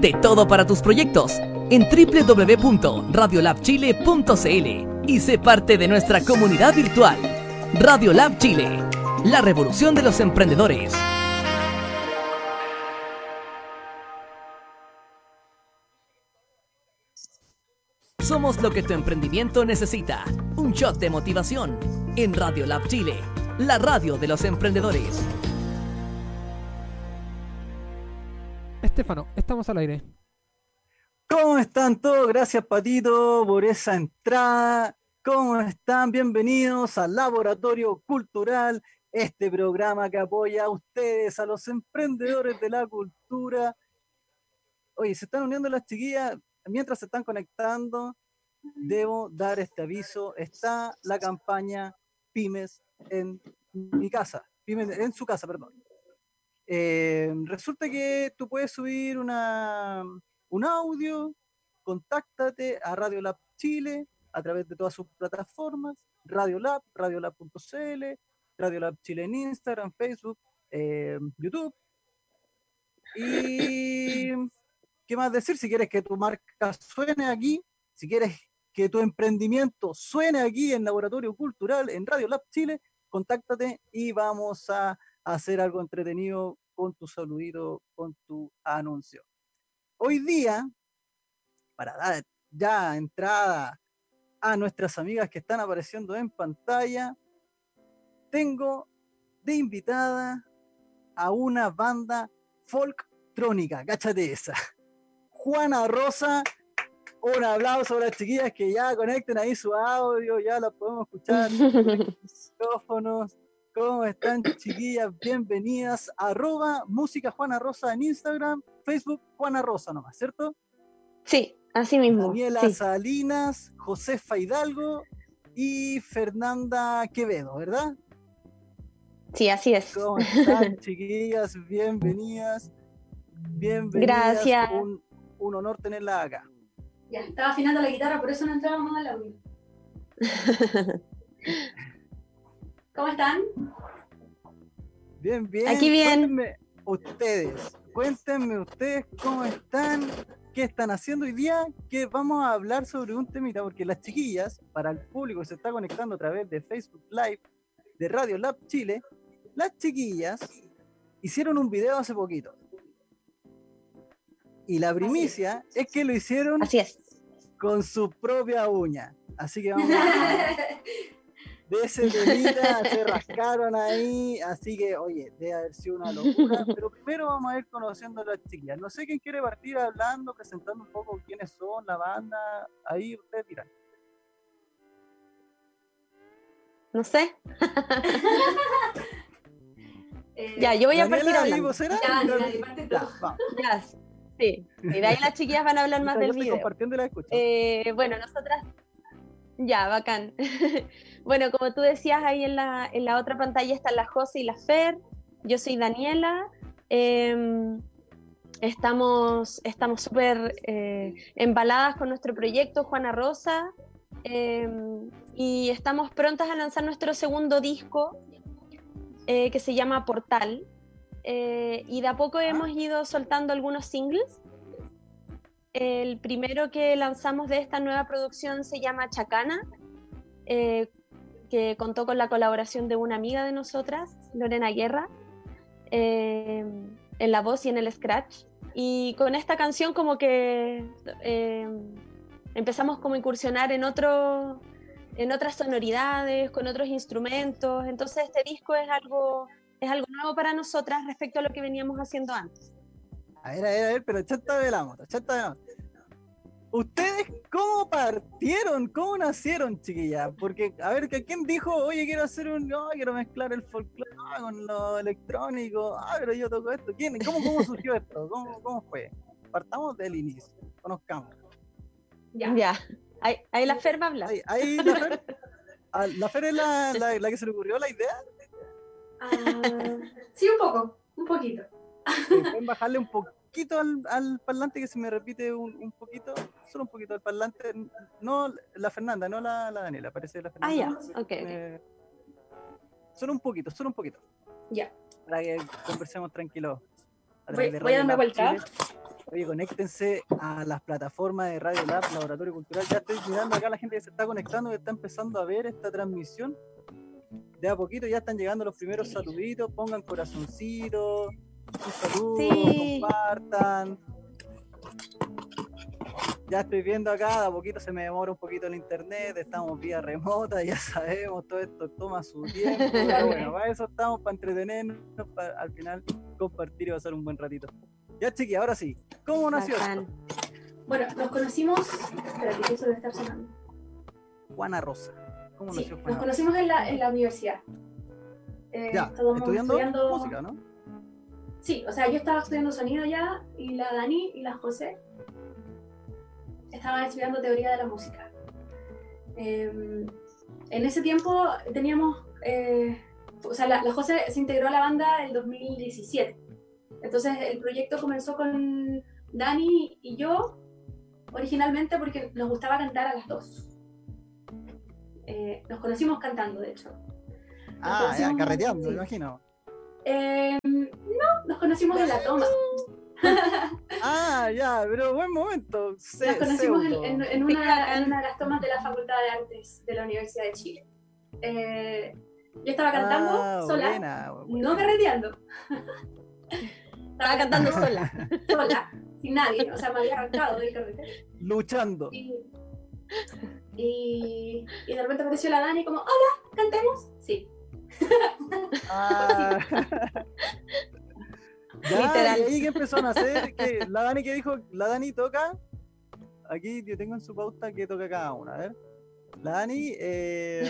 De todo para tus proyectos en www.radiolabchile.cl y sé parte de nuestra comunidad virtual. Radiolab Chile, la revolución de los emprendedores. Somos lo que tu emprendimiento necesita. Un shot de motivación en Radiolab Chile, la radio de los emprendedores. Estefano, estamos al aire. ¿Cómo están todos? Gracias, Patito, por esa entrada. ¿Cómo están? Bienvenidos al Laboratorio Cultural, este programa que apoya a ustedes, a los emprendedores de la cultura. Oye, se están uniendo las chiquillas mientras se están conectando, debo dar este aviso. Está la campaña Pymes en mi casa, Pymes en su casa, perdón. Eh, resulta que tú puedes subir una, un audio, contáctate a Radio Lab Chile a través de todas sus plataformas, Radiolab, radiolab.cl, Radiolab Chile en Instagram, Facebook, eh, YouTube. Y ¿qué más decir? Si quieres que tu marca suene aquí, si quieres que tu emprendimiento suene aquí en Laboratorio Cultural, en Radio Lab Chile, contáctate y vamos a hacer algo entretenido con tu saludito, con tu anuncio. Hoy día, para dar ya entrada a nuestras amigas que están apareciendo en pantalla, tengo de invitada a una banda folktrónica, cáchate esa. Juana Rosa. Un aplauso a las chiquillas que ya conecten ahí su audio, ya la podemos escuchar. micrófonos. ¿Cómo están, chiquillas? Bienvenidas. Arroba Música Juana Rosa en Instagram, Facebook Juana Rosa nomás, ¿cierto? Sí, así mismo. Daniela Salinas, Josefa Hidalgo y Fernanda Quevedo, ¿verdad? Sí, así es. ¿Cómo están, chiquillas? Bienvenidas. Bienvenidas. Gracias un honor tenerla acá. Ya, estaba afinando la guitarra, por eso no entrábamos al audio. ¿Cómo están? Bien, bien. Aquí bien. Cuéntenme ustedes, cuéntenme ustedes cómo están, qué están haciendo hoy día, que vamos a hablar sobre un temita, porque las chiquillas, para el público que se está conectando a través de Facebook Live, de Radio Lab Chile, las chiquillas hicieron un video hace poquito y la primicia es. que lo hicieron Así es. con su propia uña. Así que vamos a de ese se rascaron ahí, así que, oye, debe haber sido una locura, pero primero vamos a ir conociendo a las chiquillas. No sé quién quiere partir hablando, presentando un poco quiénes son, la banda, ahí ustedes dirán. No sé. ya, yo voy a partir hablando. Ya, ya, ya, Sí, y de ahí las chiquillas van a hablar más del video. Eh, bueno, nosotras, ya, bacán. bueno, como tú decías, ahí en la, en la otra pantalla están la José y la Fer. Yo soy Daniela. Em, estamos estamos súper eh, embaladas con nuestro proyecto Juana Rosa em, y estamos prontas a lanzar nuestro segundo disco eh, que se llama Portal. Eh, y de a poco hemos ido soltando algunos singles. El primero que lanzamos de esta nueva producción se llama Chacana, eh, que contó con la colaboración de una amiga de nosotras, Lorena Guerra, eh, en la voz y en el scratch. Y con esta canción como que empezamos como a incursionar en, otro, en otras sonoridades, con otros instrumentos. Entonces este disco es algo es algo nuevo para nosotras respecto a lo que veníamos haciendo antes. A ver, a ver, a ver, pero chata de la moto, chata de la moto. ¿Ustedes cómo partieron? ¿Cómo nacieron, chiquillas? Porque, a ver, ¿quién dijo, oye, quiero hacer un, no, quiero mezclar el folclore con lo electrónico? Ah, pero yo toco esto. ¿Quién? ¿Cómo, cómo surgió esto? ¿Cómo, ¿Cómo fue? Partamos del inicio, conozcamos. Ya. Ya. Ahí, ahí la Fer va a hablar. Ahí, la Fer. Ah, ¿La Fer es la, la, la que se le ocurrió la idea? Ah, sí, un poco, un poquito. Pueden bajarle un poquito poquito al, parlante que se me repite un, poquito, solo un poquito al parlante. No la Fernanda, no la, Daniela, parece la Fernanda. Ah, ya, ok. solo un poquito, solo un poquito. Ya. Para que conversemos tranquilos. Voy, voy, a darme vuelta. Oye, conéctense a las plataformas de Radio Lab, Laboratorio Cultural. Ya estoy mirando acá a la gente que se está conectando, que está empezando a ver esta transmisión. De a poquito ya están llegando los primeros saluditos. Pongan corazoncitos, saludo, compartan. Ya estoy viendo acá, de a poquito se me demora un poquito el internet, estamos vía remota, ya sabemos, todo esto toma su tiempo. Pero bueno, para eso estamos, para entretenernos, para al final compartir y pasar un buen ratito. Ya, chiqui, ahora sí. ¿Cómo nació esto? Bueno, nos conocimos. Espérate, que eso debe estar sonando. Juana Rosa. ¿Cómo nació Juana Nos conocimos en la, en la universidad. Eh, ya, estudiando, música, ¿no? Sí, o sea, yo estaba estudiando sonido ya, y la Dani y la José estaban estudiando teoría de la música. Em, en ese tiempo teníamos. Eh, o sea, la, la José se integró a la banda en 2017 entonces el proyecto comenzó con Dani y yo, originalmente porque nos gustaba cantar a las dos. Eh, nos conocimos cantando, de hecho. ah, ya, carreteando, me imagino. Eh, no, nos conocimos en la toma. ah, ya, pero buen momento. nos conocimos en, una, de las tomas de la Facultad de Artes de la Universidad de Chile. Eh, yo estaba cantando ah, sola, no carreteando. Estaba cantando sola, sola, sin nadie, o sea, me había arrancado del carretero. Luchando. Y, y, de repente apareció la Dani como, hola, cantemos. Sí. Ah. ya, Literal. ¿Y qué empezó a nacer? que la Dani que dijo, la Dani toca. Aquí yo tengo en su pauta que toca cada una, a ver. La Dani, eh,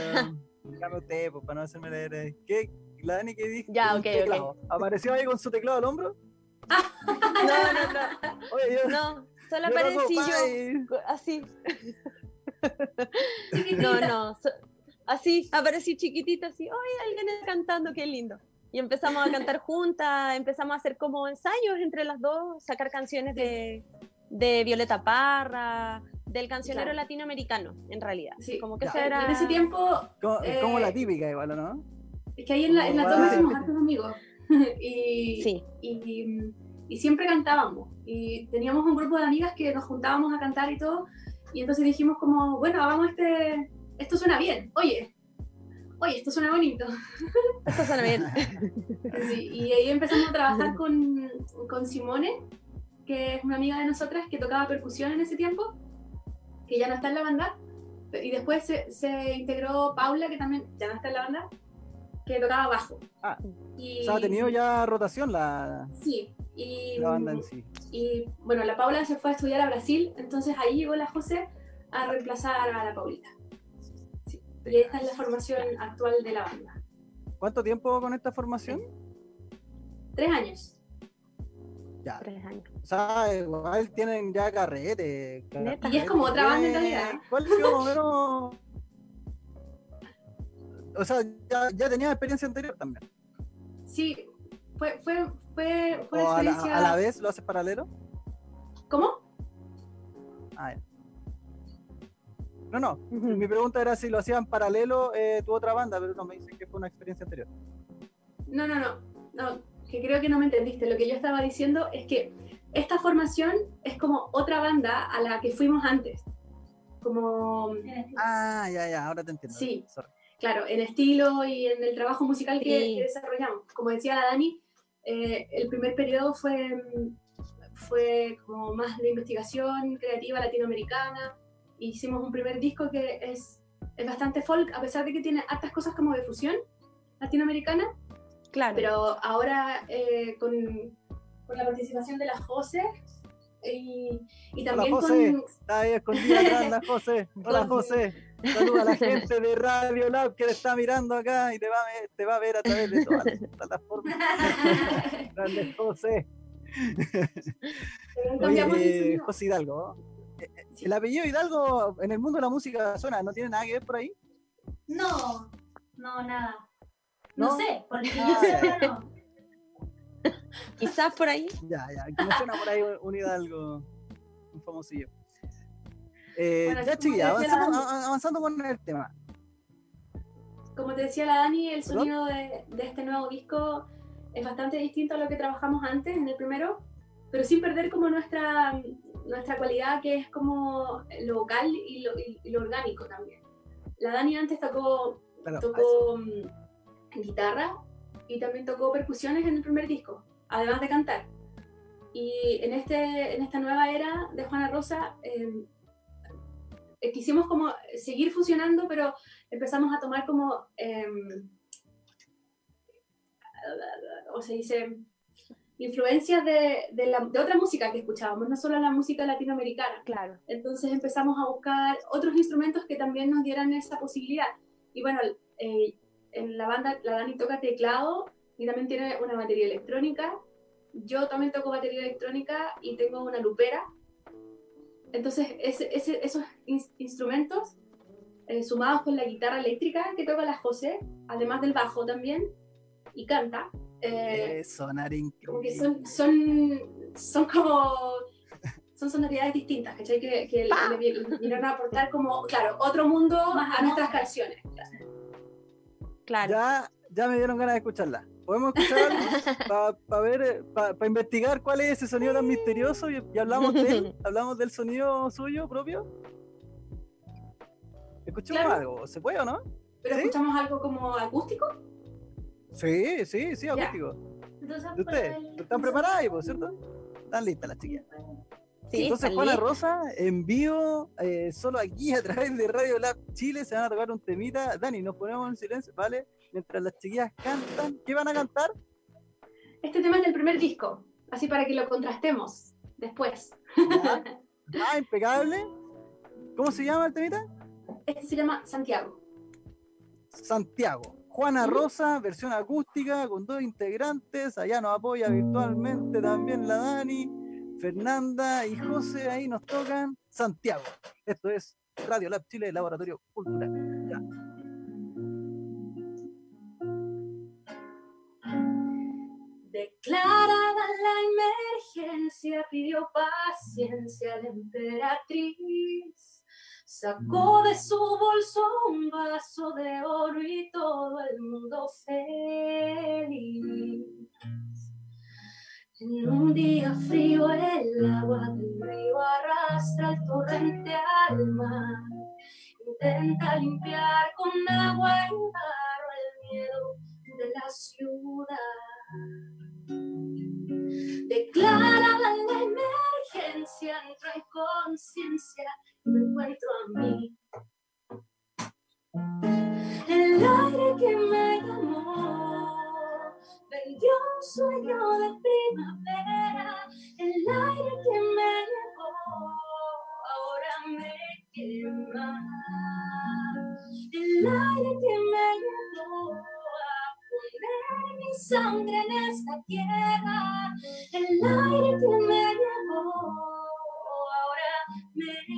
usted, pues, para no hacerme leer. ¿Qué? La Dani que dijo. Ya, ok, ok. ¿Apareció ahí con su teclado al hombro? no, no, no. no, solo aparecí yo. Así. no, no. Así, aparecí chiquitita, así. ¡Ay, alguien está cantando! ¡Qué lindo! Y empezamos a cantar juntas, empezamos a hacer como ensayos entre las dos, sacar canciones de, de Violeta Parra, del cancionero latinoamericano, en realidad. Sí, como que era... En ese tiempo... Como, como, la eh, típica igual, ¿no? Es que ahí en la, en la toma somos hartos amigos. y, y, siempre cantábamos. Y teníamos un grupo de amigas que nos juntábamos a cantar y todo. Y entonces dijimos como, bueno, hagamos este, esto suena bien, oye, oye, esto suena bonito. Esto suena bien. y ahí empezamos a trabajar con, con Simone, que es una amiga de nosotras que tocaba percusión en ese tiempo, que ya no está en la banda. Y después se, se integró Paula, que también ya no está en la banda que tocaba bajo. Ah, y, o ha tenido ya rotación la, sí, y, la banda en sí. Y bueno, la Paula se fue a estudiar a Brasil, entonces ahí llegó la José a reemplazar a la Paulita. Pero esta es la formación actual de la banda. ¿Cuánto tiempo con esta formación? Tres años. Ya. Tres años. O sea, igual tienen ya carrete. Y es como otra banda en realidad. ¿Cuál fue o sea, ya, ya tenías experiencia anterior también. Sí, fue, fue, fue, fue ¿O experiencia... a, la, vez lo haces paralelo? ¿Cómo? Ah, No, no, mi pregunta era si lo hacían paralelo eh, tu otra banda, pero no, me dicen que fue una experiencia anterior. No, no, no, no, que creo que no me entendiste. Lo que yo estaba diciendo es que esta formación es como otra banda a la que fuimos antes. Como... Ah, ya, ya, ahora te entiendo. Sí. Claro, en estilo y en el trabajo musical que, desarrollamos. Como decía la Dani, eh, el primer periodo fue, fue como más de investigación creativa latinoamericana. Hicimos un primer disco que es, es bastante folk, a pesar de que tiene hartas cosas como de fusión latinoamericana. Claro. Pero ahora eh, con, con, la participación de la José y, y también Hola, José. con... Está ahí escondida atrás la José. Hola José. Saluda a la gente de Radio Lab que le está mirando acá y te va a ver, te va a, ver a través de todas las plataformas. Grande José. Oye, José Hidalgo. Eh, eh, ¿El apellido Hidalgo en el mundo de la música suena? ¿No tiene nada que ver por ahí? No, no, nada. No, sé, porque ah, no. Quizás por ahí. Ya, ya, que me suena por ahí un hidalgo, un famosillo. Eh, ya, chiquilla, avanzando con el tema. Como te decía la Dani, el sonido de, de este nuevo disco es bastante distinto a lo que trabajamos antes en el primero, pero sin perder como nuestra, nuestra cualidad que es como lo vocal y lo, y lo orgánico también. La Dani antes tocó, tocó mm, guitarra y también tocó percusiones en el primer disco, además de cantar. Y en, este, en esta nueva era de Juana Rosa em, eh, quisimos como seguir fusionando, pero empezamos a tomar como, eh, o se dice, influencias de, de, la, de, otra música que escuchábamos, no solo la música latinoamericana. Claro. Entonces empezamos a buscar otros instrumentos que también nos dieran esa posibilidad. Y bueno, eh, en la banda la Dani toca teclado y también tiene una batería electrónica. Yo también toco batería electrónica y tengo una lupera. Entonces ese, ese, esos instrumentos, eh, sumados con la guitarra eléctrica que toca la José, además del bajo también, y canta, eh, sonar increíble. son, son, son como son sonoridades distintas, ¿cachai? Que, que le, vinieron a aportar como, claro, otro mundo a nuestras canciones. Claro. Ya, ya me dieron ganas de escucharla. Podemos escuchar para ver, para investigar cuál es ese sonido tan misterioso y, hablamos de él, hablamos del sonido suyo propio. ¿Escuchamos algo? ¿Se puede o no? ¿Pero escuchamos algo como acústico? Sí, sí, sí, acústico. Entonces, ustedes? ¿Están preparadas, por cierto? Están listas las chicas. Sí, Entonces, Juana Rosa, en vivo, eh, solo aquí a través de Radio Lab Chile, se van a tocar un temita. Dani, nos ponemos en silencio, ¿vale? Mientras las chiquillas cantan. ¿Qué van a cantar? Este tema es del primer disco, así para que lo contrastemos después. Ah, impecable. ¿Cómo se llama el temita? Este se llama Santiago. Santiago. Juana Rosa, versión acústica con dos integrantes. Allá nos apoya virtualmente también la Dani, Fernanda y José. Ahí nos tocan Santiago. Esto es Radio Lab Chile, Laboratorio Cultural. Ya. Declarada la emergencia, pidió paciencia la emperatriz Sacó de su bolso un vaso de oro y todo el mundo feliz. En un día frío el agua del río arrastra el torrente al mar. Intenta limpiar con agua y barro el miedo de la ciudad. Declara la emergencia, entra en conciencia me encuentro a mí. El aire que me llamó vendió un sueño de primavera. El aire que me llevó ahora me quema. El aire que me llevó a poner mi sangre en esta tierra. El aire que me llevó me.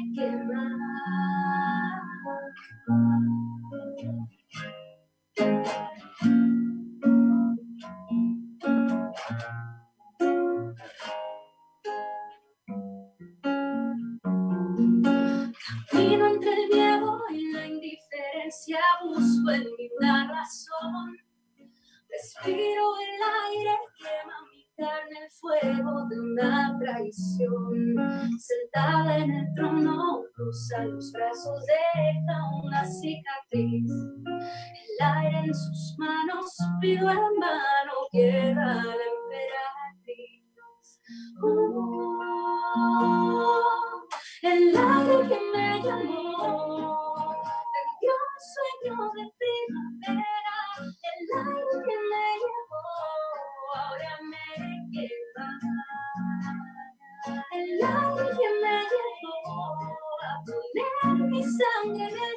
Camino entre el miedo y la indiferencia, busco en una razón. Respiro el aire, quema mi en el fuego de una traición. Sentada en el trono, cruza los brazos, deja una cicatriz. El aire en sus manos, pido en vano, quiera la emperatriz. Oh, el aire que me llamó, vendió un sueño de sangre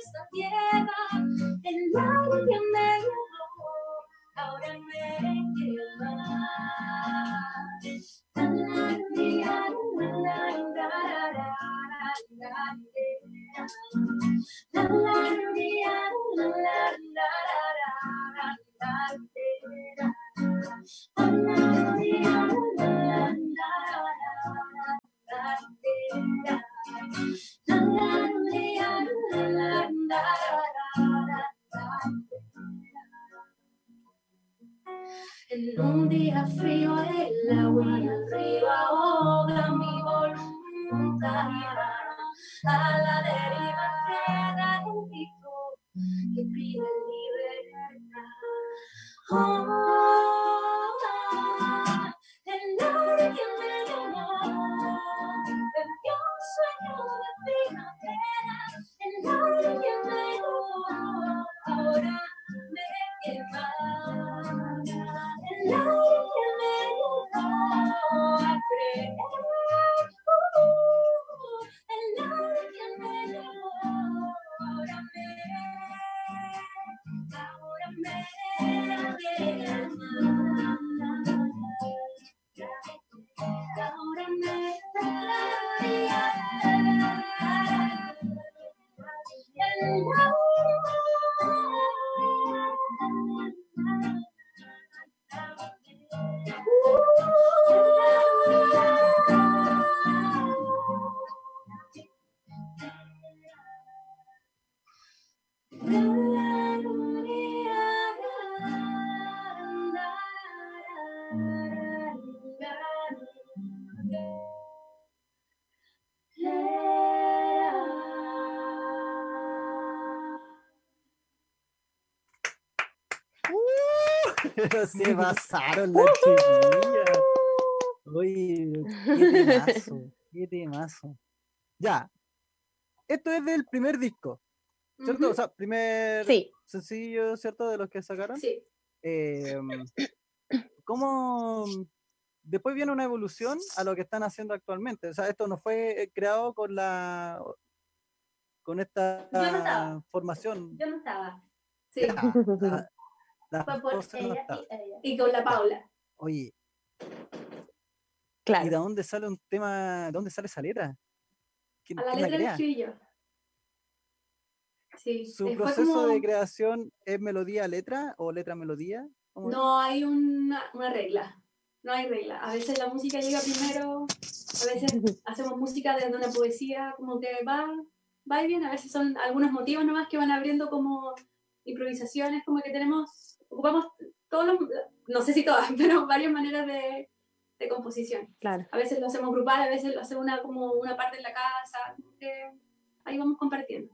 se pasaron las chiquillas. Uy, qué temazo, qué temazo. Ya, esto es del primer disco, ¿cierto? O sea, primer sencillo, ¿cierto? De los que sacaron. Sí. Eh, ¿Cómo después viene una evolución a lo que están haciendo actualmente? O sea, esto no fue creado con la con esta formación. Yo no estaba. Sí. Y, con la Paula. Oye. Claro. ¿Y de dónde sale un tema? ¿De dónde sale esa letra? a la letra la escribí yo. Sí. ¿Su eh, proceso de creación es melodía-letra o letra-melodía? No hay una, una, regla. No hay regla. A veces la música llega primero, a veces hacemos música desde una poesía, como que va, va y bien. A veces son algunos motivos nomás que van abriendo como improvisaciones, como que tenemos ocupamos todos los, no sé si todas, pero varias maneras de, de composición. Claro. A veces lo hacemos grupal, a veces lo hacemos una, como una parte en la casa, que ahí vamos compartiendo.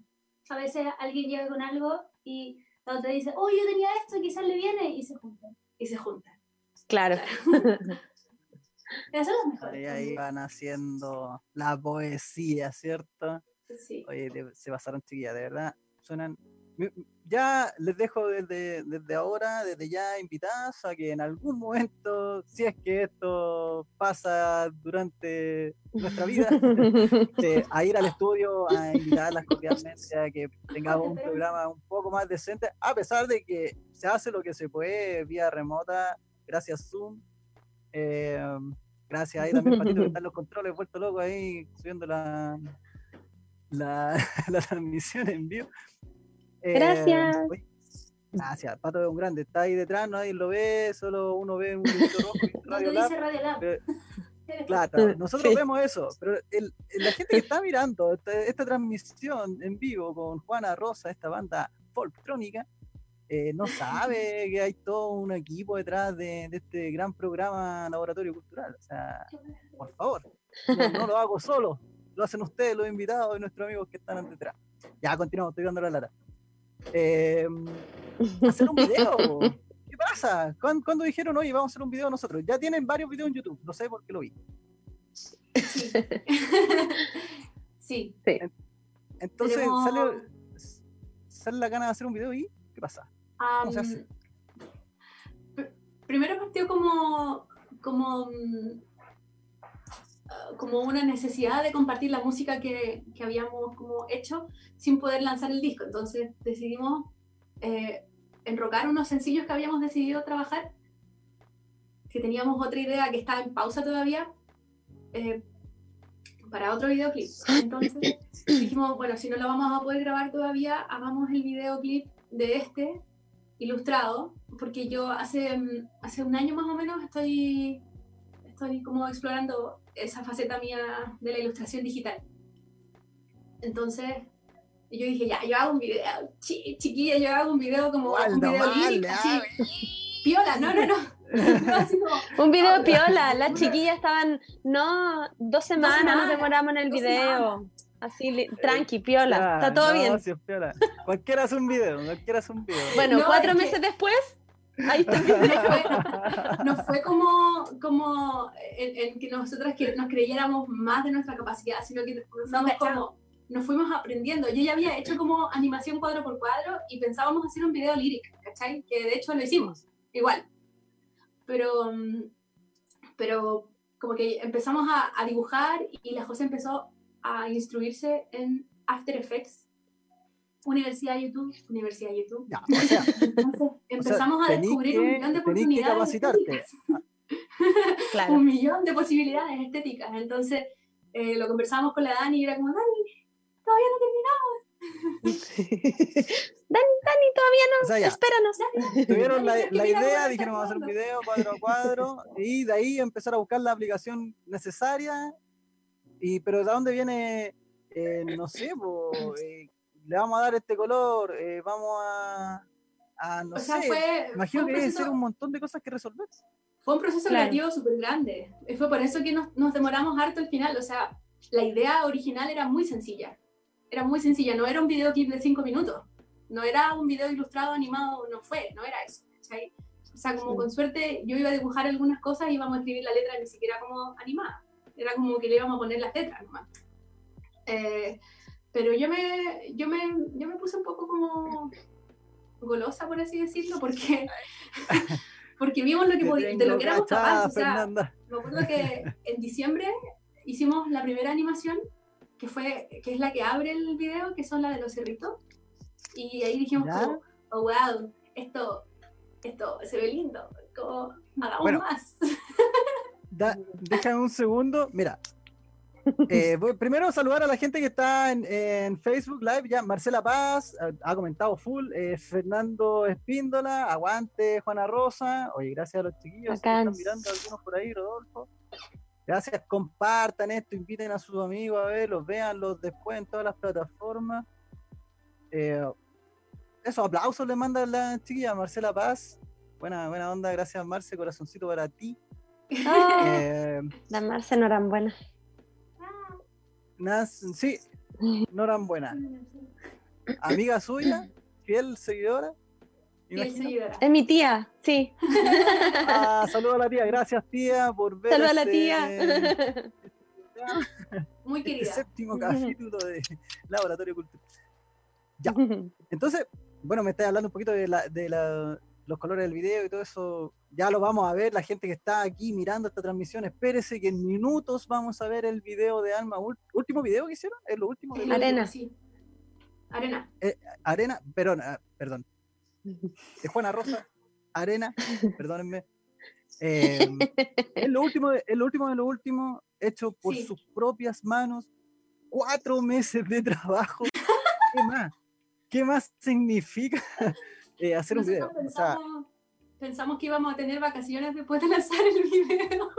A veces alguien llega con algo y la otra dice, oh, yo tenía esto y quizás le viene, y se juntan. Y se juntan. Claro. Eso es mejor. Y ahí van haciendo la poesía, ¿cierto? Sí. Oye, se pasaron chiquillas, de verdad. Suenan ya les dejo desde, desde ahora, desde ya invitadas a que en algún momento, si es que esto pasa durante nuestra vida, eh, a ir al estudio, a invitarlas cordialmente a que tengamos un programa un poco más decente, a pesar de que se hace lo que se puede vía remota, gracias Zoom. Eh, gracias ahí también, Patito, que están los controles, vuelto loco ahí, subiendo la, la, la transmisión en vivo. Gracias. Eh, gracias, Pato es un grande, está ahí detrás, nadie lo ve, solo uno ve un grito rojo y Radio Lab. Radio Lab. claro, nosotros vemos eso, pero el, la gente que está mirando esta, transmisión en vivo con Juana Rosa, esta banda folktrónica, eh, no sabe que hay todo un equipo detrás de, de, este gran programa Laboratorio Cultural. O sea, por favor, no, no, lo hago solo, lo hacen ustedes, los invitados y nuestros amigos que están detrás. Ya, continuamos, estoy dando la lata. Eh, hacer un video. ¿Qué pasa? ¿Cuándo, dijeron, oye, vamos a hacer un video nosotros? Ya tienen varios videos en YouTube, no sé por qué lo vi. Sí. sí. Entonces, ¿sale, ¿sale la gana de hacer un video y qué pasa? ¿Cómo se hace? Primero partió como, como como una necesidad de compartir la música que, que, habíamos como hecho sin poder lanzar el disco. Entonces decidimos eh, enrocar unos sencillos que habíamos decidido trabajar, que teníamos otra idea que está en pausa todavía, eh, para otro videoclip. Entonces dijimos, bueno, si no lo vamos a poder grabar todavía, hagamos el videoclip de este ilustrado, porque yo hace, hace un año más o menos estoy, estoy como explorando esa faceta mía de la ilustración digital. Entonces, yo dije, ya, yo hago un video, chiquilla, yo hago un video como un video así, piola, no, no, no. un video piola, las chiquillas estaban, no, dos semanas, nos demoramos en el video. Así, tranqui, piola, está todo bien. Cualquiera hace un video, cualquiera hace un video. Bueno, cuatro meses después, ahí está. no fue, fue como, como en, que nosotras que nos creyéramos más de nuestra capacidad, sino que nos, como, nos fuimos aprendiendo. Yo ya había hecho como animación cuadro por cuadro y pensábamos hacer un video lírico, ¿cachai? Que de hecho lo hicimos, igual. Pero, pero como que empezamos a, a dibujar y la José empezó a instruirse en After Effects, Universidad de YouTube, Universidad de YouTube. Entonces empezamos a descubrir un millón de oportunidades. un millón de posibilidades estéticas. Entonces eh, lo conversamos con la Dani y era como, Dani, todavía no terminamos. Dani, Dani, todavía no, espéranos. Tuvieron la, la idea, dijeron vamos a hacer un video cuadro a cuadro, y de ahí empezar a buscar la aplicación necesaria y, pero ¿de dónde viene? Eh, no sé, eh, le vamos a dar este color, eh, vamos a, a no sé, imagino que debe ser un montón de cosas que resolver. Fue un proceso creativo súper grande. Fue por eso que nos, nos demoramos harto al final. O sea, la idea original era muy sencilla. Era muy sencilla, no era un videoclip de cinco minutos. No era un video ilustrado, animado, no fue, no era eso. O sea, como con suerte yo iba a dibujar algunas cosas y íbamos a escribir la letra ni siquiera como animada era como que le íbamos a poner las letras nomás. Eh, pero yo me, yo, me, yo me puse un poco como golosa, por así decirlo, porque, porque vimos lo que de lo que éramos capaces. O sea, me acuerdo que en diciembre hicimos la primera animación, que, fue, que es la que abre el video, que son la de los cerritos. Y ahí dijimos como, oh wow, esto, esto se ve lindo, como hagamos más. déjame un segundo. Mira, eh, voy primero saludar a la gente que está en, Facebook Live. Ya, Marcela Paz ha, comentado full. Eh, Fernando Espíndola, aguante, Juana Rosa. Oye, gracias a los chiquillos que están mirando algunos por ahí, Rodolfo. Gracias, compartan esto, inviten a sus amigos a verlos, véanlos después en todas las plataformas. Eh, esos aplausos le manda la chiquilla Marcela Paz. Buena, buena onda, gracias Marce, corazoncito para ti. Ah, eh, la Marce no eran buenas. Sí, no eran buenas. Amiga suya, fiel seguidora. Fiel seguidora. Es mi tía, sí. Ah, saludo a la tía, gracias tía por ver. Saludo a la este tía. Muy este querida. séptimo capítulo de Laboratorio Cultural. Ya. Entonces, bueno, me estáis hablando un poquito de la, de la, los colores del video y todo eso, ya lo vamos a ver, la gente que está aquí mirando esta transmisión, espérese que en minutos vamos a ver el video de Alma, último video que hicieron, es lo último. De Arena, sí. Arena. Eh, arena, perdón, ah, perdón. De Juana Rosa, Arena, perdónenme. Eh, es lo último, es lo último de lo último, hecho por sus propias manos, cuatro meses de trabajo. ¿Qué más? ¿Qué más significa eh, hacer un video. Pensamos, que íbamos a tener vacaciones después de lanzar el video.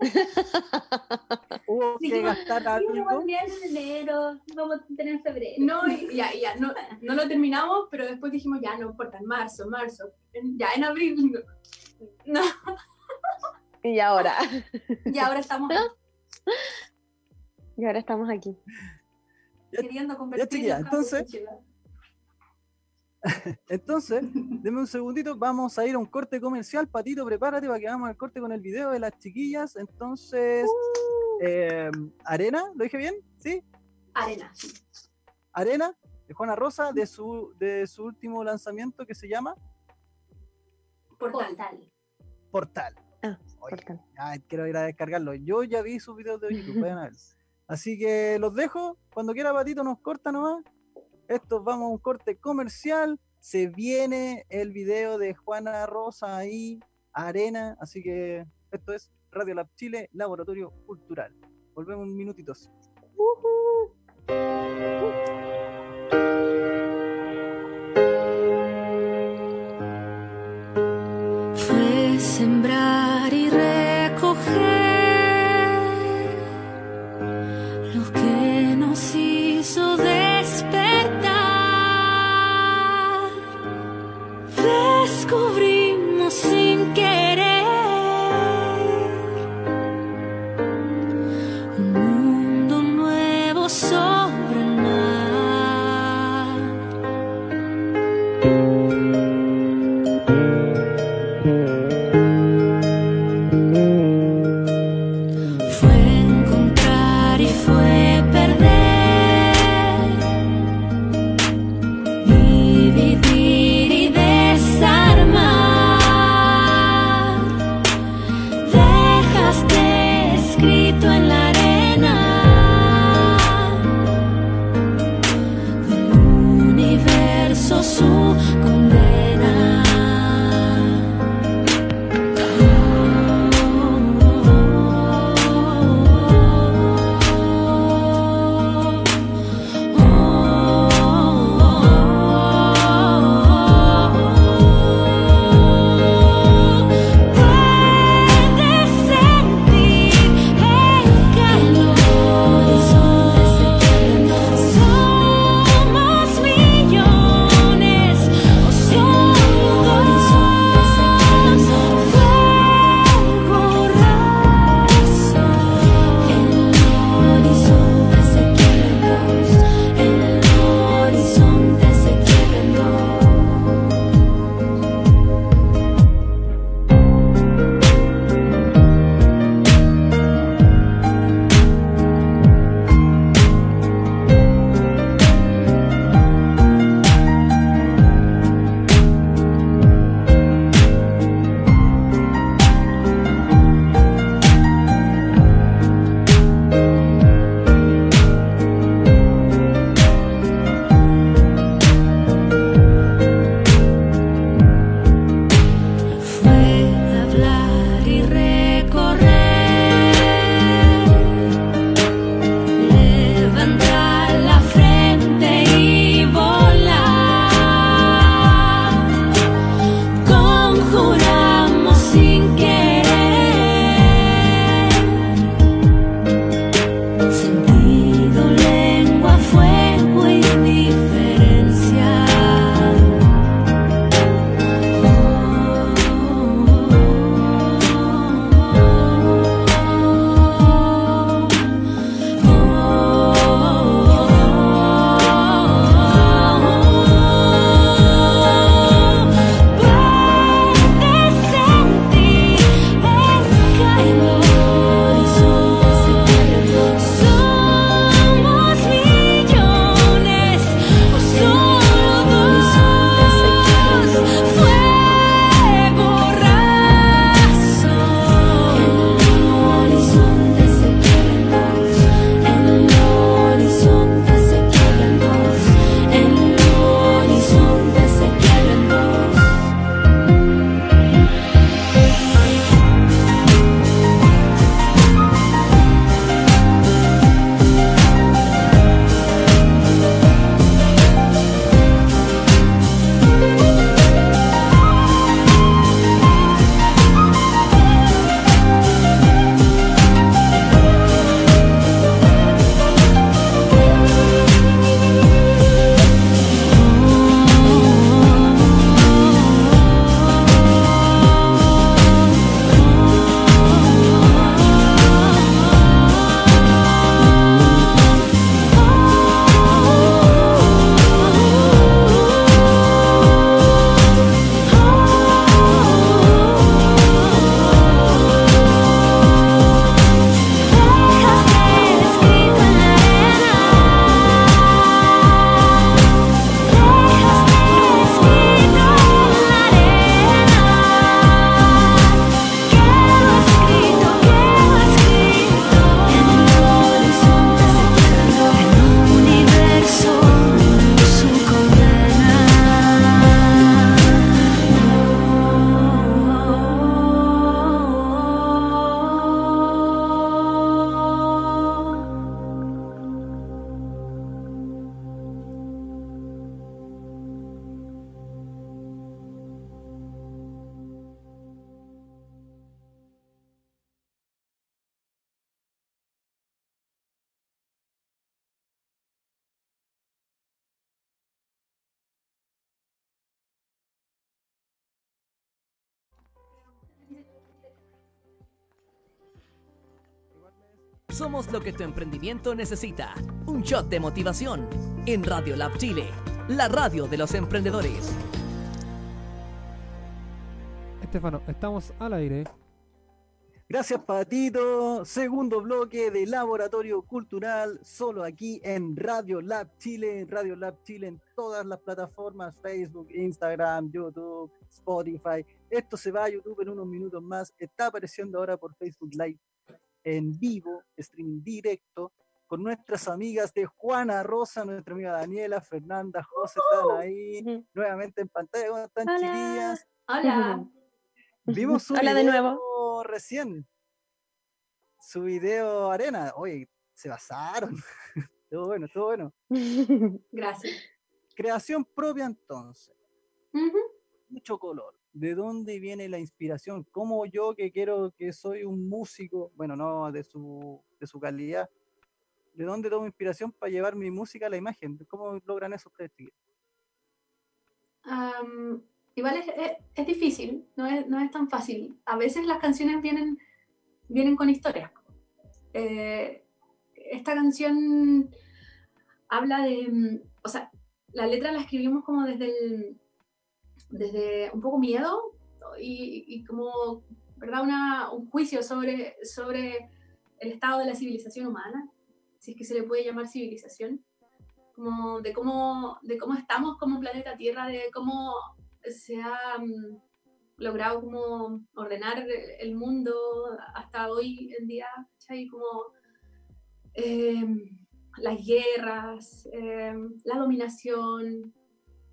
Hubo que gastar algo. Vamos a en enero, vamos a tener en febrero. No, ya, ya, no, no lo terminamos, pero después dijimos, ya, no importa, en marzo, marzo. ya en abril. No. Y ahora. Y ahora estamos Y ahora estamos aquí. Queriendo convertir ya, entonces, Entonces, denme un segundito, vamos a ir a un corte comercial. Patito, prepárate para que vamos al corte con el video de las chiquillas. Entonces, uh. eh, Arena, ¿lo dije bien? ¿Sí? Arena, Arena, de Juana Rosa, de su, de su último lanzamiento que se llama Portal. Portal. Ah, quiero ir a descargarlo. Yo ya vi sus videos de YouTube, Así que los dejo. Cuando quiera, Patito, nos corta nomás. Esto vamos a un corte comercial. Se viene el video de Juana Rosa ahí, Arena. Así que esto es Radio Lab Chile, Laboratorio Cultural. Volvemos un minutitos. Y scovrimo se Somos lo que tu emprendimiento necesita. Un shot de motivación en Radio Lab Chile, la radio de los emprendedores. Estefano, estamos al aire. Gracias, Patito. Segundo bloque de Laboratorio Cultural, solo aquí en Radio Lab Chile, Radio Lab Chile en todas las plataformas, Facebook, Instagram, YouTube, Spotify. Esto se va a YouTube en unos minutos más. Está apareciendo ahora por Facebook Live en vivo, streaming directo, con nuestras amigas de Juana Rosa, nuestra amiga Daniela, Fernanda, José, están ahí nuevamente en pantalla. ¿Cómo están, chiquillas? Hola. Vimos su Hola video de nuevo. recién. Su video arena. Oye, se basaron. estuvo bueno, estuvo bueno. Gracias. Creación propia entonces. Mucho color. ¿De dónde viene la inspiración? ¿Cómo yo que quiero que soy un músico, bueno, no de su, de su calidad, ¿de dónde tomo inspiración para llevar mi música a la imagen? ¿Cómo logran eso ustedes? Um, igual es, es, difícil, no es, no es tan fácil. A veces las canciones vienen, vienen con historias. Eh, esta canción habla de, o sea, la letra la escribimos como desde el, desde un poco miedo y, como, ¿verdad? Una, un juicio sobre, sobre el estado de la civilización humana, si es que se le puede llamar civilización, como de cómo, de cómo estamos como planeta Tierra, de cómo se ha um, logrado como ordenar el mundo hasta hoy en día, ¿cachai? Como eh, las guerras, eh, la dominación,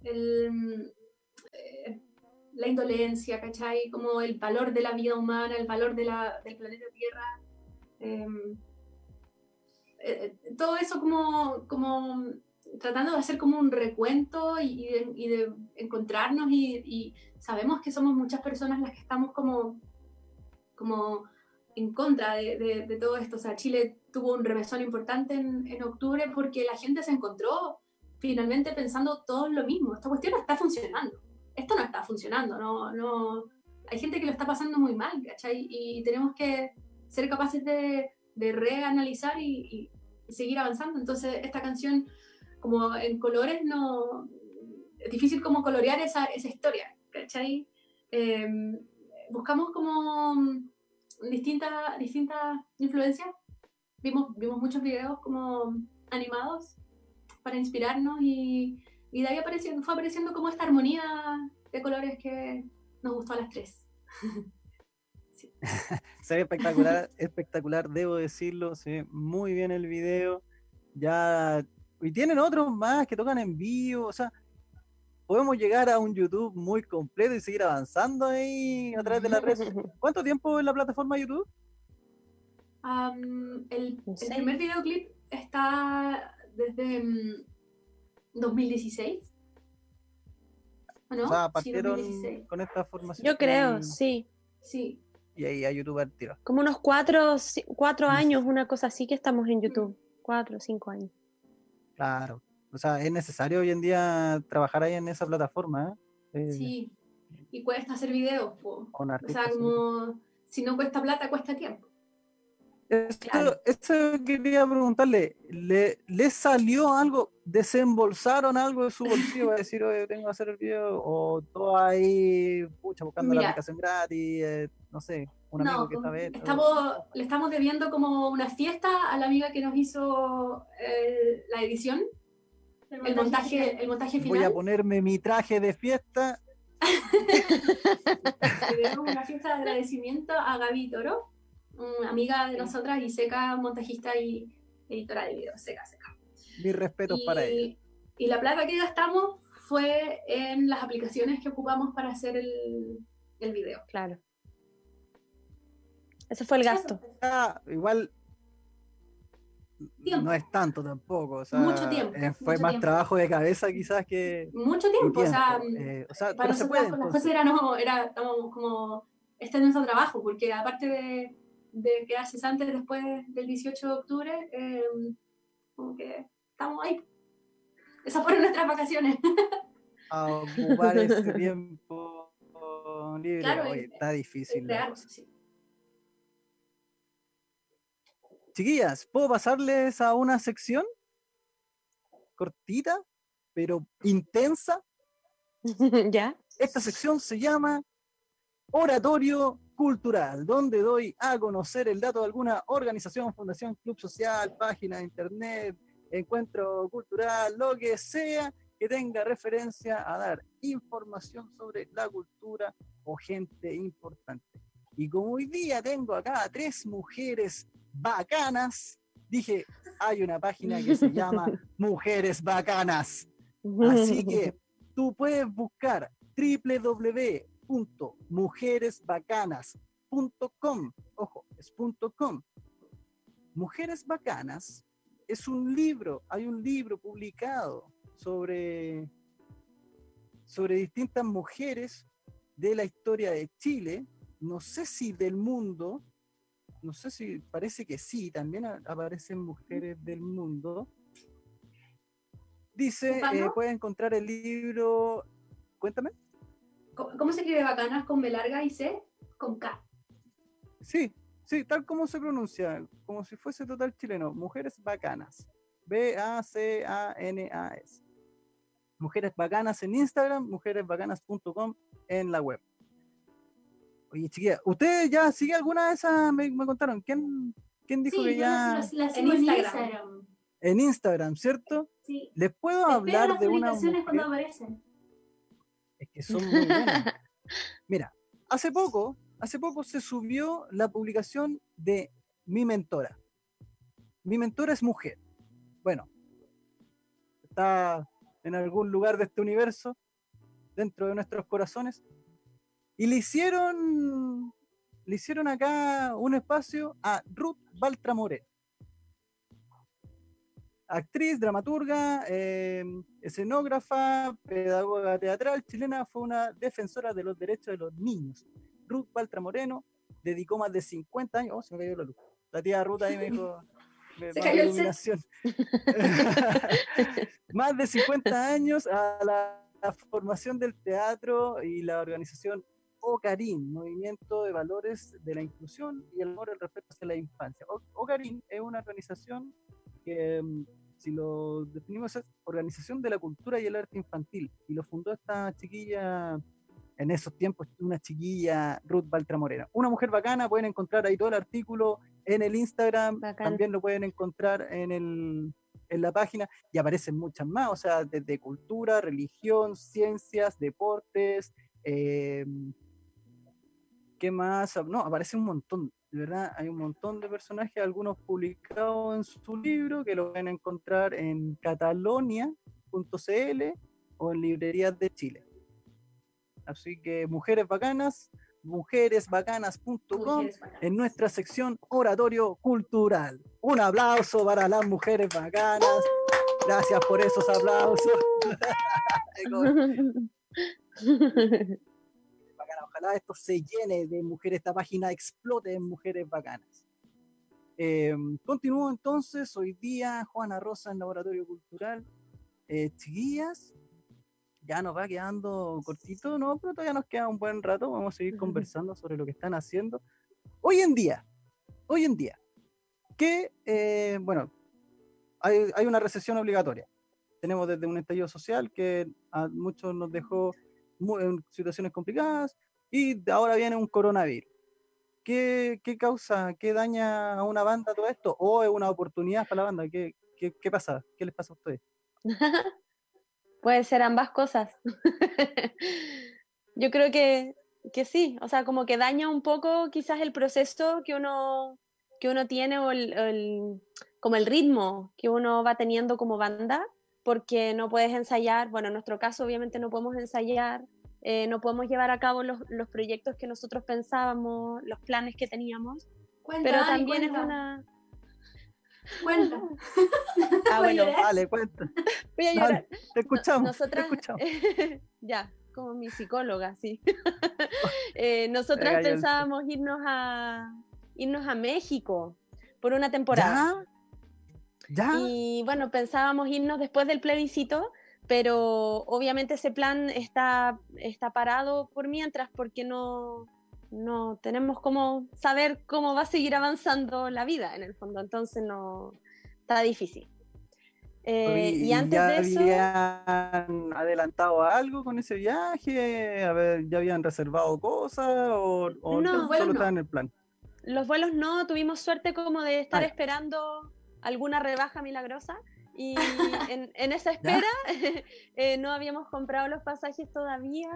el, la indolencia, ¿cachai? Como el valor de la vida humana, el valor de la, del planeta Tierra. Em, eh, todo eso como, como tratando de hacer como un recuento y, y, de, y de, encontrarnos y, y, sabemos que somos muchas personas las que estamos como, como en contra de, de, de, todo esto. O sea, Chile tuvo un remesón importante en, en, octubre porque la gente se encontró finalmente pensando todo lo mismo. Esta cuestión está funcionando. Esto no está funcionando. No, no... Hay gente que lo está pasando muy mal, ¿cachai? Y tenemos que ser capaces de, de reanalizar y, y seguir avanzando. Entonces, esta canción como en colores no es difícil como colorear esa, esa historia, ¿cachai? Eh, buscamos como distintas distintas influencias, vimos, vimos muchos videos como animados para inspirarnos y, y de ahí apareciendo, fue apareciendo como esta armonía de colores que nos gustó a las tres. sí. se ve espectacular, espectacular, debo decirlo, se ve muy bien el video, ya y tienen otros más que tocan en vivo, o sea, podemos llegar a un YouTube muy completo y seguir avanzando ahí a través de las redes. ¿Cuánto tiempo en la plataforma YouTube? Um, el, el, primer videoclip está desde um, 2016. ¿No? O sea, partieron sí, con esta formación. Yo creo, sí. Sí. Y ahí a YouTube al tiro. Como unos cuatro, cuatro años, una cosa así que estamos en YouTube. Cuatro, cinco años. Claro. O sea, es necesario hoy en día trabajar ahí en esa plataforma. ¿eh? Sí. Y cuesta hacer videos. Po. O sea, como si no cuesta plata, cuesta tiempo. Eso, claro. eso quería preguntarle, ¿le, ¿le, salió algo? ¿Desembolsaron algo de su bolsillo para decir, oye, tengo que hacer el video? ¿O todo ahí, pucha, buscando Mira, la aplicación gratis? Eh, no sé, un amigo no, que está vez, estamos, Le estamos debiendo como una fiesta a la amiga que nos hizo eh, la edición, el montaje, el montaje final. Voy a ponerme mi traje de fiesta. Le debemos una fiesta de agradecimiento a Gaby Toro una amiga de nosotras y Seca, montajista y editora de videos, Seca, Seca. Mis respetos y, para ella. Y la plata que gastamos fue en las aplicaciones que ocupamos para hacer el, el video. Claro. Ese fue el gasto. Ah, igual tiempo. no es tanto tampoco. O sea, mucho tiempo. Eh, fue mucho más tiempo. trabajo de cabeza quizás que. Mucho tiempo, o sea, eh, o sea para nosotros puede, con las cosas era, no, era estamos como. Este es nuestro trabajo, porque aparte de, de quedar cesantes después del 18 de octubre, eh, como que estamos ahí. Esas fueron nuestras vacaciones. A ocupar ese tiempo libre, Claro, Oye, es- está difícil. Real, cosa. sí. chiquillas, ¿puedo pasarles a una sección cortita, pero intensa? ¿Ya? Esta sección se llama Oratorio Cultural, donde doy a conocer el dato de alguna organización, fundación, club social, página de internet, encuentro cultural, lo que sea que tenga referencia a dar información sobre la cultura o gente importante. Y como hoy día tengo acá a tres mujeres bacanas, dije, hay una página que se llama Mujeres Bacanas. Así que tú puedes buscar www.mujeresbacanas.com. Ojo, es .com. Mujeres Bacanas es un libro, hay un libro publicado sobre, sobre distintas mujeres de la historia de Chile, no sé si del mundo, no sé si parece que sí, también aparecen mujeres del mundo. Dice, eh, puede encontrar el libro, cuéntame. ¿Cómo, se escribe bacanas con B larga y C? Con K. Sí, sí, tal como se pronuncia, como si fuese total chileno, mujeres bacanas. B-A-C-A-N-A-S. Mujeres Bacanas en Instagram, mujeresbacanas.com en la web. Oye, chiquilla, ¿usted ya sigue alguna de esas? Me, contaron. ¿Quién, quién dijo que ya? en Instagram. En Instagram, ¿cierto? Sí. ¿Les puedo hablar de una mujer? cuando aparecen. Es que son muy buenas. Mira, hace poco, hace poco se subió la publicación de mi mentora. Mi mentora es mujer. Bueno, está en algún lugar de este universo, dentro de nuestros corazones, y le hicieron, le hicieron acá un espacio a Ruth Baltramore, actriz, dramaturga, eh, escenógrafa, pedagoga teatral chilena, fue una defensora de los derechos de los niños. Ruth Baltramoreno dedicó más de 50 años, oh, se me cayó la luz. La tía Ruth ahí me dijo, Más de 50 años a la, formación del teatro y la organización OCARIN, Movimiento de Valores de la Inclusión y el Amor el Respeto hacia la Infancia. OCARIN es una organización que, mm, si lo definimos, es Organización de la Cultura y el Arte Infantil. Y lo fundó esta chiquilla en esos tiempos, una chiquilla, Ruth Baltramorena. Una mujer bacana, pueden encontrar ahí todo el artículo en el Instagram, también lo pueden encontrar en, el, en la página y aparecen muchas más, o sea, desde cultura, religión, ciencias, deportes, eh, ¿qué más? No, aparece un montón, de verdad, hay un montón de personajes, algunos publicados en su libro que lo pueden encontrar en catalonia.cl o en librerías de Chile. Así que mujeres bacanas, mujeresbacanas.com en nuestra sección Oratorio Cultural. Un aplauso para las mujeres bacanas. Gracias por esos aplausos. Ojalá esto se llene de mujeres, esta página explote en mujeres bacanas. Eh, continúo entonces, hoy día Juana Rosa en Laboratorio Cultural. Eh, chiquillas, ya nos va quedando cortito, ¿no? Pero todavía nos queda un buen rato, vamos a seguir conversando sobre lo que están haciendo. Hoy en día, hoy en día, que, eh, bueno, hay, hay, una recesión obligatoria. Tenemos desde un estallido social que a muchos nos dejó en situaciones complicadas y ahora viene un coronavirus. ¿Qué, ¿Qué, causa, qué daña a una banda todo esto? ¿O es una oportunidad para la banda? ¿Qué, qué, qué pasa? ¿Qué les pasa a ustedes? Puede ser ambas cosas. Yo creo que, que, sí, o sea, como que daña un poco quizás el proceso que uno, que uno tiene o el, como el ritmo que uno va teniendo como banda, porque no puedes ensayar, bueno, en nuestro caso obviamente no podemos ensayar, eh, no podemos llevar a cabo los, los, proyectos que nosotros pensábamos, los planes que teníamos, pero también es una... Cuenta. Ah, bueno, vale, cuenta. Voy a llorar. te escuchamos. Nosotras, ya, como mi psicóloga, sí. eh, nosotras pensábamos irnos a irnos a México por una temporada. ¿Ya? ¿Ya? Y bueno, pensábamos irnos después del plebiscito, pero obviamente ese plan está, está parado por mientras porque no, no tenemos cómo saber cómo va a seguir avanzando la vida en el fondo, entonces no está difícil. Eh, y, antes de eso. ¿Habían adelantado algo con ese viaje? A ver, ¿Ya habían reservado cosas o, no, solo estaban en el plan? Los vuelos no, tuvimos suerte como de estar esperando alguna rebaja milagrosa y en, esa espera eh, no habíamos comprado los pasajes todavía,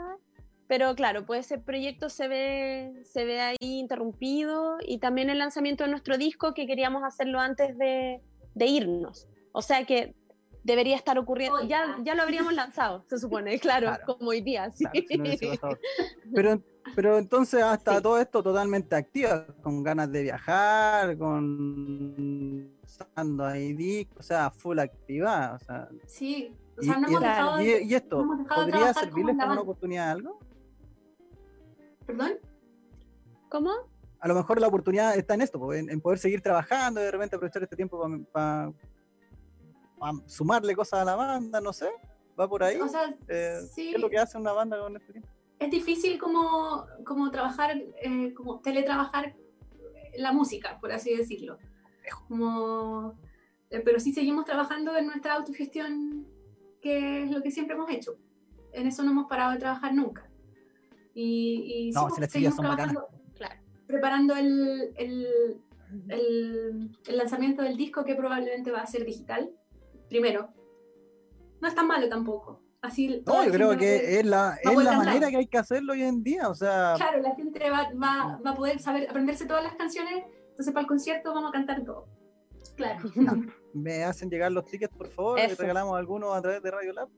pero claro, pues ese proyecto se ve, se ve ahí interrumpido y también el lanzamiento de nuestro disco que queríamos hacerlo antes de, de irnos. O sea que debería estar ocurriendo, ya, ya lo habríamos lanzado, se supone, claro, como hoy día. Sí. pero, pero entonces hasta todo esto totalmente activa, con ganas de viajar, con usando ahí, o sea, full activa, o sea. Sí, o sea, no hemos dejado y, y, esto, ¿podría servirles como una oportunidad algo? ¿Perdón? ¿Cómo? A lo mejor la oportunidad está en esto, en, poder seguir trabajando, de repente aprovechar este tiempo para sumarle cosas a la banda, no sé, va por ahí. O sea, eh, ¿Qué es lo que hace una banda con este tiempo? Es difícil como, como trabajar, eh, como teletrabajar la música, por así decirlo. Como, eh, pero sí seguimos trabajando en nuestra autogestión, que es lo que siempre hemos hecho. En eso no hemos parado de trabajar nunca. Y, y no, seguimos trabajando, claro, preparando el, el, el, el lanzamiento del disco que probablemente va a ser digital primero. No es tan malo tampoco. Así, no, yo creo que es la, es la manera que hay que hacerlo hoy en día, o sea... Claro, la gente va, va, va, a poder saber, aprenderse todas las canciones, entonces para el concierto vamos a cantar todo. Claro. Me hacen llegar los tickets, por favor, y regalamos algunos a través de Radio Lab.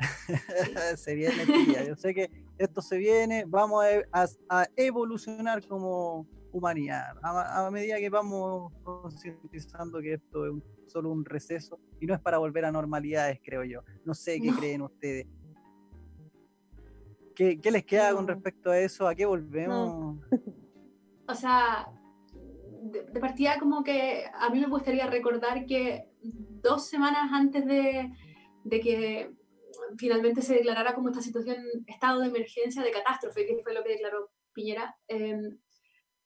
se viene, tía. Yo sé que esto se viene, vamos a, a, evolucionar como humanidad. A, a, medida que vamos concientizando que esto es un solo un receso y no es para volver a normalidades, creo yo. No sé qué creen ustedes. ¿Qué, les queda con respecto a eso? ¿A qué volvemos? O sea, de, partida como que a mí me gustaría recordar que dos semanas antes de, que finalmente se declarara como esta situación, estado de emergencia, de catástrofe, que fue lo que declaró Piñera, em,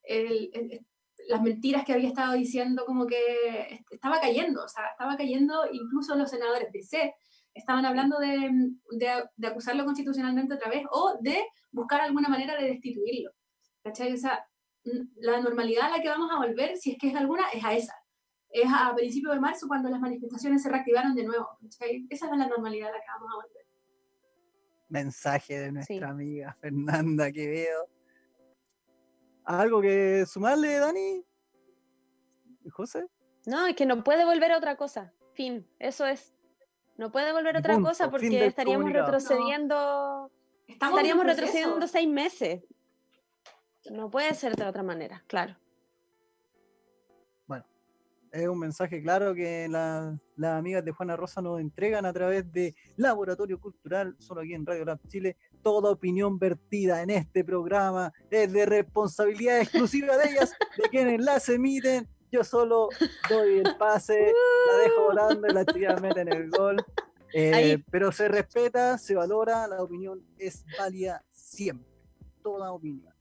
el, las mentiras que había estado diciendo como que estaba cayendo, o sea, estaba cayendo incluso los senadores de C, estaban hablando de, de, acusarlo constitucionalmente otra vez o de buscar alguna manera de destituirlo. ¿Cachai? O sea, la normalidad a la que vamos a volver, si es que es alguna, es a esa. Es a principios de marzo cuando las manifestaciones se reactivaron de nuevo. ¿cachai? Esa es la normalidad a la que vamos a volver. Mensaje de nuestra amiga Fernanda Quevedo ¿Algo que sumarle, Dani? ¿José? No, es que no puede volver a otra cosa. Fin, eso es. No puede volver a otra cosa porque estaríamos retrocediendo. estaríamos retrocediendo seis meses. No puede ser de otra manera, claro. Es un mensaje claro que las amigas de Juana Rosa nos entregan a través de Laboratorio Cultural, solo aquí en Radio Lab Chile, toda opinión vertida en este programa es de responsabilidad exclusiva de ellas, de quienes las emiten. Yo solo doy el pase, la dejo volando y la chica mete en el gol. Eh, pero se respeta, se valora, la opinión es válida siempre, toda opinión.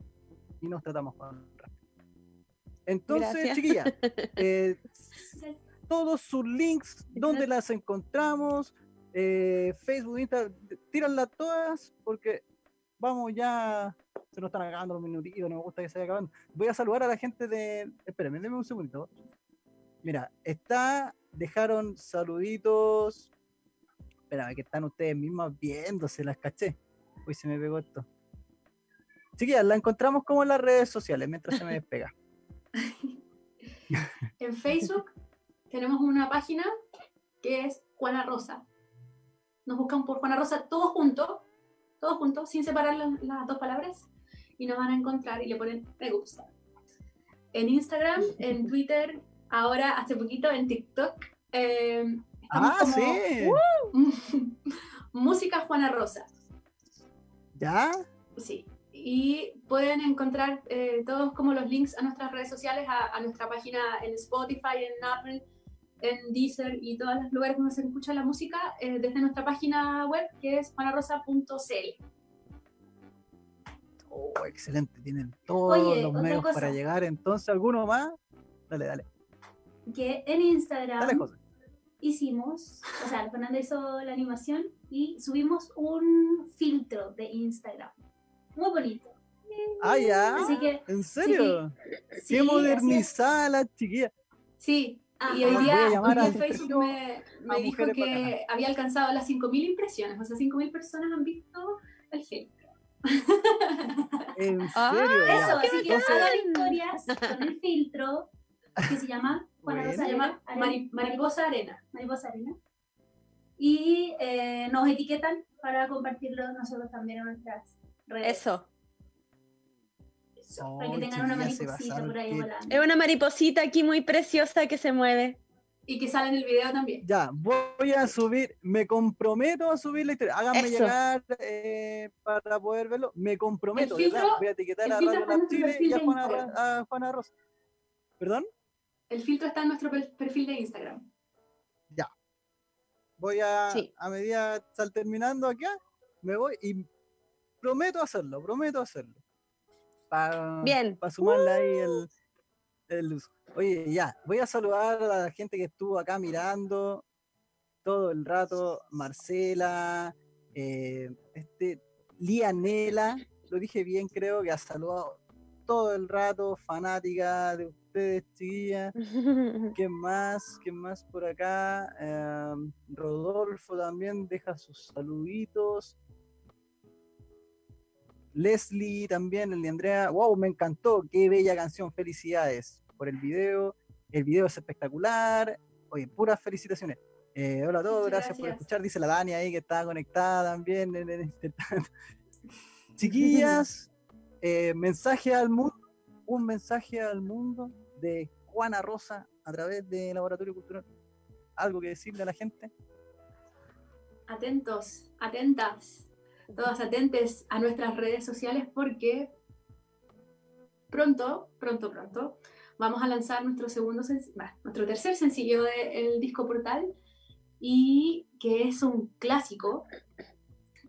Y nos tratamos con Entonces, chiquillas, eh, todos sus links, ¿dónde las encontramos? Eh, Facebook, Instagram, tíranlas todas porque vamos ya, se nos están acabando los minutitos, no me gusta que se vaya acabando. Voy a saludar a la gente de, espérenme, denme un segundito. Mira, está, dejaron saluditos, espérame, que están ustedes mismas viéndose, las caché. Uy, se me pegó esto. Chiquillas, la encontramos como en las redes sociales mientras se me despega. en Facebook tenemos una página que es Juana Rosa nos buscan por Juana Rosa todos juntos, todos juntos, sin separar las, dos palabras, y nos van a encontrar y le ponen me gusta. En Instagram, en Twitter, ahora hace poquito en TikTok. Eh, ah, sí. música Juana Rosa. ¿Ya? Sí. Y pueden encontrar eh, todos como los links a nuestras redes sociales, a, a nuestra página en Spotify, en Apple, en Deezer y todos los lugares donde se escucha la música eh, desde nuestra página web que es panarosa.cl. Oh, excelente, tienen todos los medios para llegar. Entonces, ¿alguno más? Dale, dale. Que en Instagram hicimos, o sea, Fernanda hizo la animación y subimos un filtro de Instagram. Muy bonito. Ah, ya. ¿En serio? Qué modernizada la chiquilla. Sí, y hoy día, Facebook me, me dijo que había alcanzado las 5.000 impresiones, o sea, 5.000 personas han visto el filtro. ¿En ah, serio? eso, así que hagan historias con el filtro que se llama, bueno, se llama Mariposa Arena. Mariposa Arena. Y eh, nos etiquetan para compartirlo nosotros también en nuestras redes. Eso. Eso, para que tengan una mariposita por ahí volando. Es una mariposita aquí muy preciosa que se mueve. Y que sale en el video también. Ya, voy a subir, me comprometo a subir la historia. Háganme llegar eh, para poder verlo. Me comprometo, ¿verdad? Voy a etiquetar a Radio Chile y a Juana, a Juana Rosa. ¿Perdón? El filtro está en nuestro perfil de Instagram. Ya. Voy a, a medida que estar terminando acá, me voy y prometo hacerlo, prometo hacerlo. Para sumarle ahí el, el uso. Oye, ya, voy a saludar a la gente que estuvo acá mirando todo el rato. Marcela, eh, este, Lianela, lo dije bien, creo que ha saludado todo el rato, fanática de ustedes, chiquillas. ¿Qué más? ¿Qué más por acá? Em, Rodolfo también deja sus saluditos. Leslie también, el de Andrea. ¡Wow! Me encantó. Qué bella canción. Felicidades por el video. El video es espectacular. Oye, puras felicitaciones. Eh, hola a todos, gracias, por escuchar. Dice la Dani ahí que está conectada también. Chiquillas, eh, mensaje al mundo. Un mensaje al mundo de Juana Rosa a través de Laboratorio Cultural. ¿Algo que decirle a la gente? Atentos, atentas, todas atentes a nuestras redes sociales porque pronto, pronto, pronto vamos a lanzar nuestro segundo, nuestro tercer sencillo del disco Portal y que es un clásico,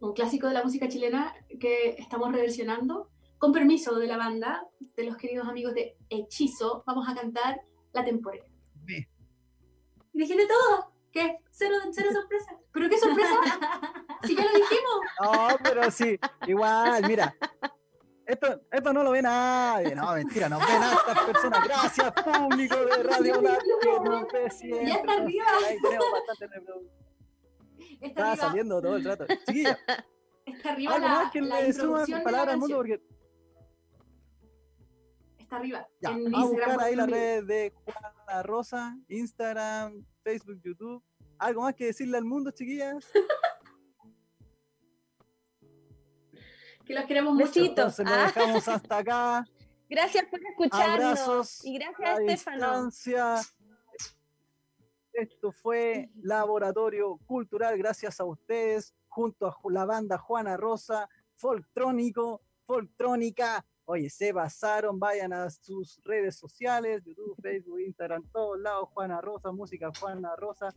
un clásico de la música chilena que estamos reversionando. Con permiso de la banda, de los queridos amigos de Hechizo, vamos a cantar La Temporera. Sí. Dijiste todo. ¿Qué? Cero, cero sorpresa. ¿Pero qué sorpresa? si ya lo dijimos. No, pero sí, igual, mira, esto, esto no lo ve nadie. No, mentira, no ven a estas personas. Gracias, público de Radio La que nos ve siempre. Ya está arriba. Ahí tenemos bastante reproducción. Está, saliendo todo el rato. Chiquillo. Está arriba la, más que la le suban palabras al mundo porque... Está arriba. Ya, en a buscar ahí la red de Juana Rosa, Instagram, Facebook, YouTube. ¿Algo más que decirle al mundo, chiquillas? que los queremos mucho. Besitos. lo ah. dejamos hasta acá. Gracias por escucharnos. y gracias a Estefano. Esto fue Laboratorio Cultural, gracias a ustedes, junto a la banda Juana Rosa, Folktrónico, Folktrónica. Oye, se pasaron, vayan a sus redes sociales, YouTube, Facebook, Instagram, todos lados, Juana Rosa, música Juana Rosa.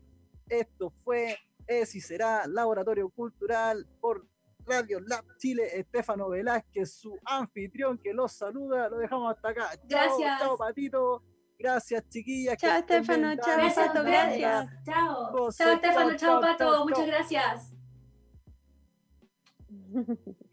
Esto fue, es y será Laboratorio Cultural por Radio Lab Chile, Estefano Velázquez, su anfitrión que los saluda. Lo dejamos hasta acá. Gracias. Chao, Patito. Gracias, chiquillas. Chao, Estefano. Chao, Pato. Gracias. Chao. Chao, Estefano. Chao, Pato. Muchas gracias.